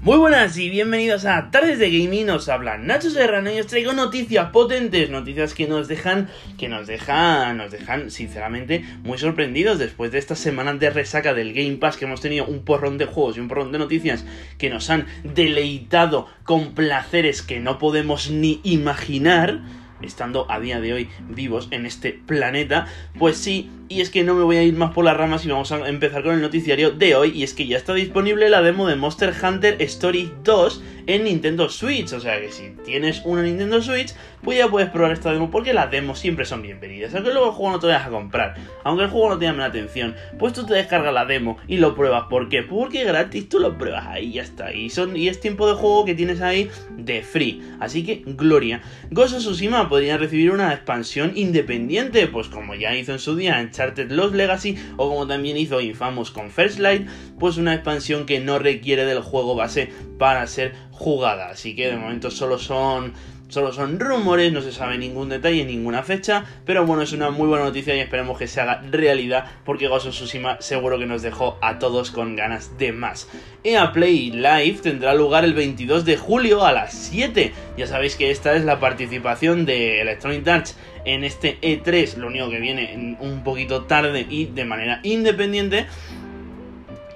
Muy buenas y bienvenidos a Tardes de Gaming, os habla Nacho Serrano y os traigo noticias potentes, noticias que nos dejan, que nos dejan, nos dejan sinceramente muy sorprendidos después de estas semanas de resaca del Game Pass que hemos tenido un porrón de juegos y un porrón de noticias que nos han deleitado con placeres que no podemos ni imaginar estando a día de hoy vivos en este planeta, pues sí, y es que no me voy a ir más por las ramas y vamos a empezar con el noticiario de hoy. Y es que ya está disponible la demo de Monster Hunter Story 2 en Nintendo Switch. O sea que si tienes una Nintendo Switch, pues ya puedes probar esta demo porque las demos siempre son bienvenidas. Aunque luego el juego no te vayas a comprar, aunque el juego no te llame la atención, pues tú te descargas la demo y lo pruebas. ¿Por qué? Porque gratis tú lo pruebas ahí ya está. Y, son, y es tiempo de juego que tienes ahí de free. Así que, gloria. Of Tsushima podría recibir una expansión independiente, pues como ya hizo en su día en Uncharted Lost Legacy o como también hizo Infamous con First Light, pues una expansión que no requiere del juego base para ser jugada. Así que de momento solo son Solo son rumores, no se sabe ningún detalle, ninguna fecha, pero bueno, es una muy buena noticia y esperemos que se haga realidad porque Ghost of Tsushima seguro que nos dejó a todos con ganas de más. EA Play Live tendrá lugar el 22 de julio a las 7. Ya sabéis que esta es la participación de Electronic Arts en este E3, lo único que viene un poquito tarde y de manera independiente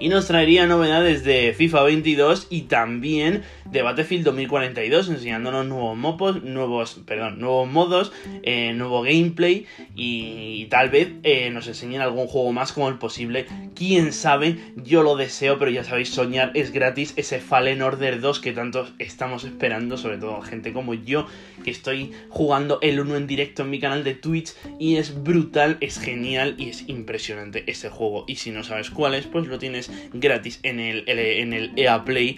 y nos traería novedades de FIFA 22 y también de Battlefield 2042 enseñándonos nuevos mopos, nuevos, perdón, nuevos modos, eh, nuevo gameplay y, tal vez eh, nos enseñen algún juego más como el posible. Quién sabe, yo lo deseo, pero ya sabéis, soñar es gratis. Ese Fallen Order 2 que tanto estamos esperando, sobre todo gente como yo, que estoy jugando el 1 en directo en mi canal de Twitch y es brutal, es genial y es impresionante ese juego. Y si no sabes cuál es, pues lo tienes gratis en el, EA Play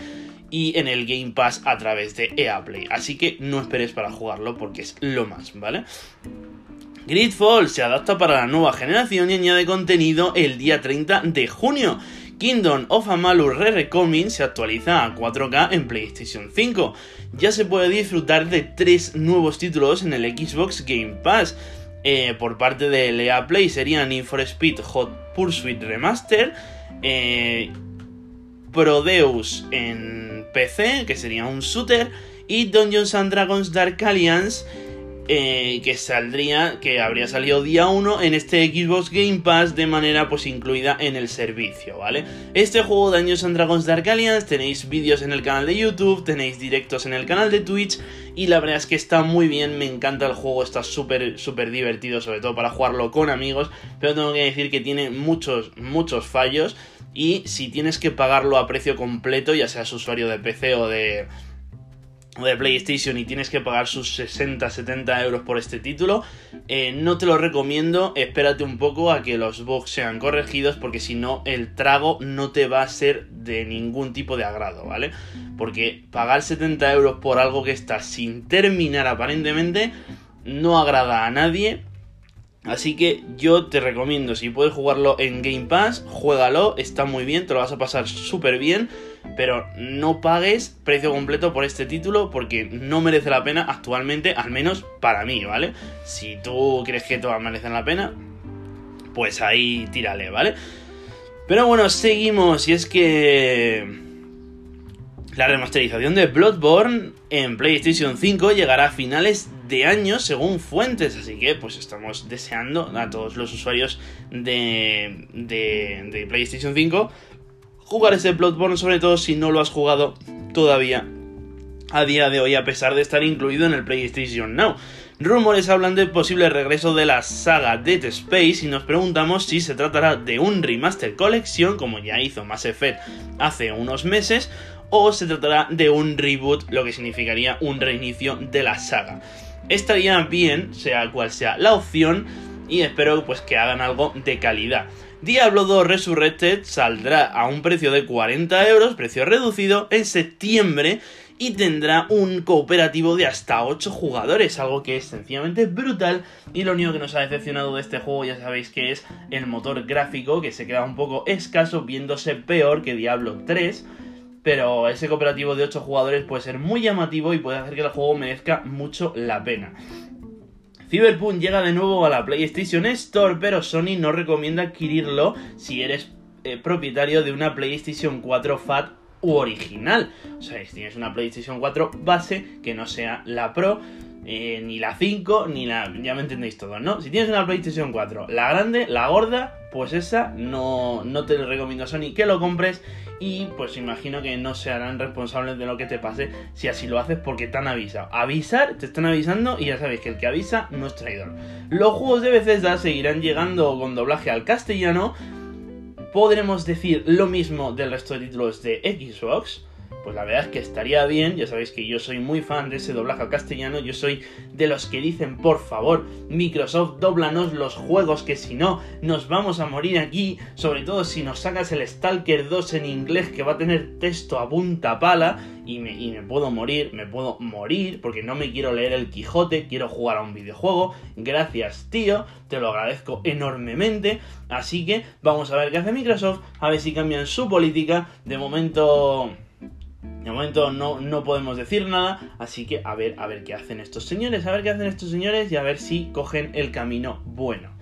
y en el Game Pass a través de EA Play. Así que no esperes para jugarlo porque es lo más, ¿vale? Gridfall se adapta para la nueva generación y añade contenido el día 30 de junio. Kingdom of Amalur Re-Recoming se actualiza a 4K en PlayStation 5. Ya se puede disfrutar de tres nuevos títulos en el Xbox Game Pass. Eh, por parte de EA Play serían Need for Speed Hot Pursuit Remaster, eh, Prodeus en PC, que sería un shooter, y Dungeons and Dragons Dark Alliance, eh, que saldría, que habría salido día 1 en este Xbox Game Pass de manera pues incluida en el servicio, ¿vale? Este juego Dungeons and Dragons Dark Alliance tenéis vídeos en el canal de YouTube, tenéis directos en el canal de Twitch y la verdad es que está muy bien, me encanta el juego, está súper súper divertido, sobre todo para jugarlo con amigos, pero tengo que decir que tiene muchos muchos fallos y si tienes que pagarlo a precio completo, ya seas usuario de PC o de, de PlayStation y tienes que pagar sus 60-70 euros por este título, eh, no te lo recomiendo, espérate un poco a que los bugs sean corregidos porque si no el trago no te va a ser de ningún tipo de agrado, ¿vale? Porque pagar 70 euros por algo que está sin terminar aparentemente no agrada a nadie. Así que yo te recomiendo, si puedes jugarlo en Game Pass, juégalo, está muy bien, te lo vas a pasar súper bien, pero no pagues precio completo por este título porque no merece la pena actualmente, al menos para mí, ¿vale? Si tú crees que todas merecen la pena, pues ahí tírale, ¿vale? Pero bueno, seguimos, y es que la remasterización de Bloodborne en PlayStation 5 llegará a finales de año según fuentes, así que pues estamos deseando a todos los usuarios de, de, PlayStation 5 jugar ese Bloodborne, sobre todo si no lo has jugado todavía a día de hoy, a pesar de estar incluido en el PlayStation Now. Rumores hablan del posible regreso de la saga Dead Space y nos preguntamos si se tratará de un remaster colección, como ya hizo Mass Effect hace unos meses, o se tratará de un reboot, lo que significaría un reinicio de la saga. Estaría bien, sea cual sea la opción, y espero pues que hagan algo de calidad. Diablo 2 Resurrected saldrá a un precio de 40 euros, precio reducido, en septiembre y tendrá un cooperativo de hasta 8 jugadores, algo que es sencillamente brutal y lo único que nos ha decepcionado de este juego ya sabéis que es el motor gráfico que se queda un poco escaso viéndose peor que Diablo 3 pero ese cooperativo de 8 jugadores puede ser muy llamativo y puede hacer que el juego merezca mucho la pena. Cyberpunk llega de nuevo a la PlayStation Store, pero Sony no recomienda adquirirlo si eres eh, propietario de una PlayStation 4 FAT u original. O sea, si tienes una PlayStation 4 base que no sea la Pro, eh, ni la 5, ni la... Ya me entendéis todo, ¿no? Si tienes una PlayStation 4, la grande, la gorda, pues esa no, no te recomiendo Sony que lo compres y pues imagino que no se harán responsables de lo que te pase si así lo haces porque te han avisado. Avisar, te están avisando y ya sabéis que el que avisa no es traidor. Los juegos de Bethesda seguirán llegando con doblaje al castellano. Podremos decir lo mismo del resto de títulos de Xbox pues la verdad es que estaría bien, ya sabéis que yo soy muy fan de ese doblaje al castellano, yo soy de los que dicen, por favor, Microsoft, doblanos los juegos, que si no, nos vamos a morir aquí, sobre todo si nos sacas el Stalker 2 en inglés, que va a tener texto a punta pala, y me, y me puedo morir, me puedo morir, porque no me quiero leer el Quijote, quiero jugar a un videojuego, gracias tío, te lo agradezco enormemente, así que vamos a ver qué hace Microsoft, a ver si cambian su política, de momento de momento no, no podemos decir nada, así que a ver, a ver qué hacen estos señores, a ver qué hacen estos señores y a ver si cogen el camino bueno.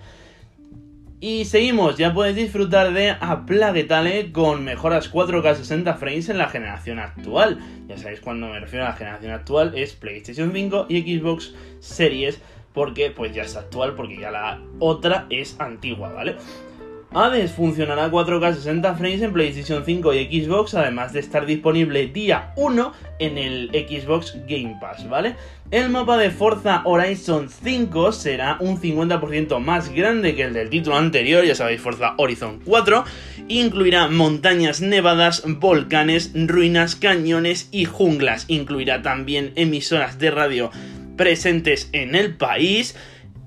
Y seguimos, ya puedes disfrutar de A Plague Tale con mejoras 4K 60 frames en la generación actual. Ya sabéis cuando me refiero a la generación actual es PlayStation 5 y Xbox Series porque pues ya es actual porque ya la otra es antigua, ¿vale? Hades funcionará 4K 60 frames en PlayStation 5 y Xbox, además de estar disponible día 1 en el Xbox Game Pass, ¿vale? El mapa de Forza Horizon 5 será un 50% más grande que el del título anterior, ya sabéis, Forza Horizon 4, incluirá montañas nevadas, volcanes, ruinas, cañones y junglas, incluirá también emisoras de radio presentes en el país,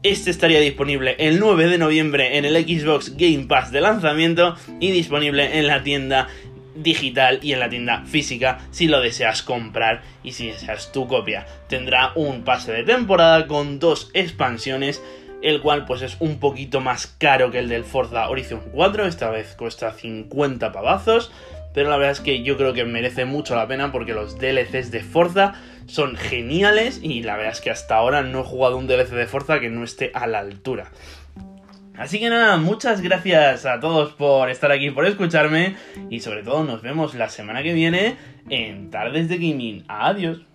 este estaría disponible el 9 de noviembre en el Xbox Game Pass de lanzamiento y disponible en la tienda digital y en la tienda física si lo deseas comprar y si deseas tu copia. Tendrá un pase de temporada con dos expansiones, el cual pues es un poquito más caro que el del Forza Horizon 4, esta vez cuesta 50 pavazos, pero la verdad es que yo creo que merece mucho la pena porque los DLCs de Forza son geniales y la verdad es que hasta ahora no he jugado un DLC de Forza que no esté a la altura. Así que nada, muchas gracias a todos por estar aquí, por escucharme y sobre todo nos vemos la semana que viene en Tardes de Gaming. Adiós.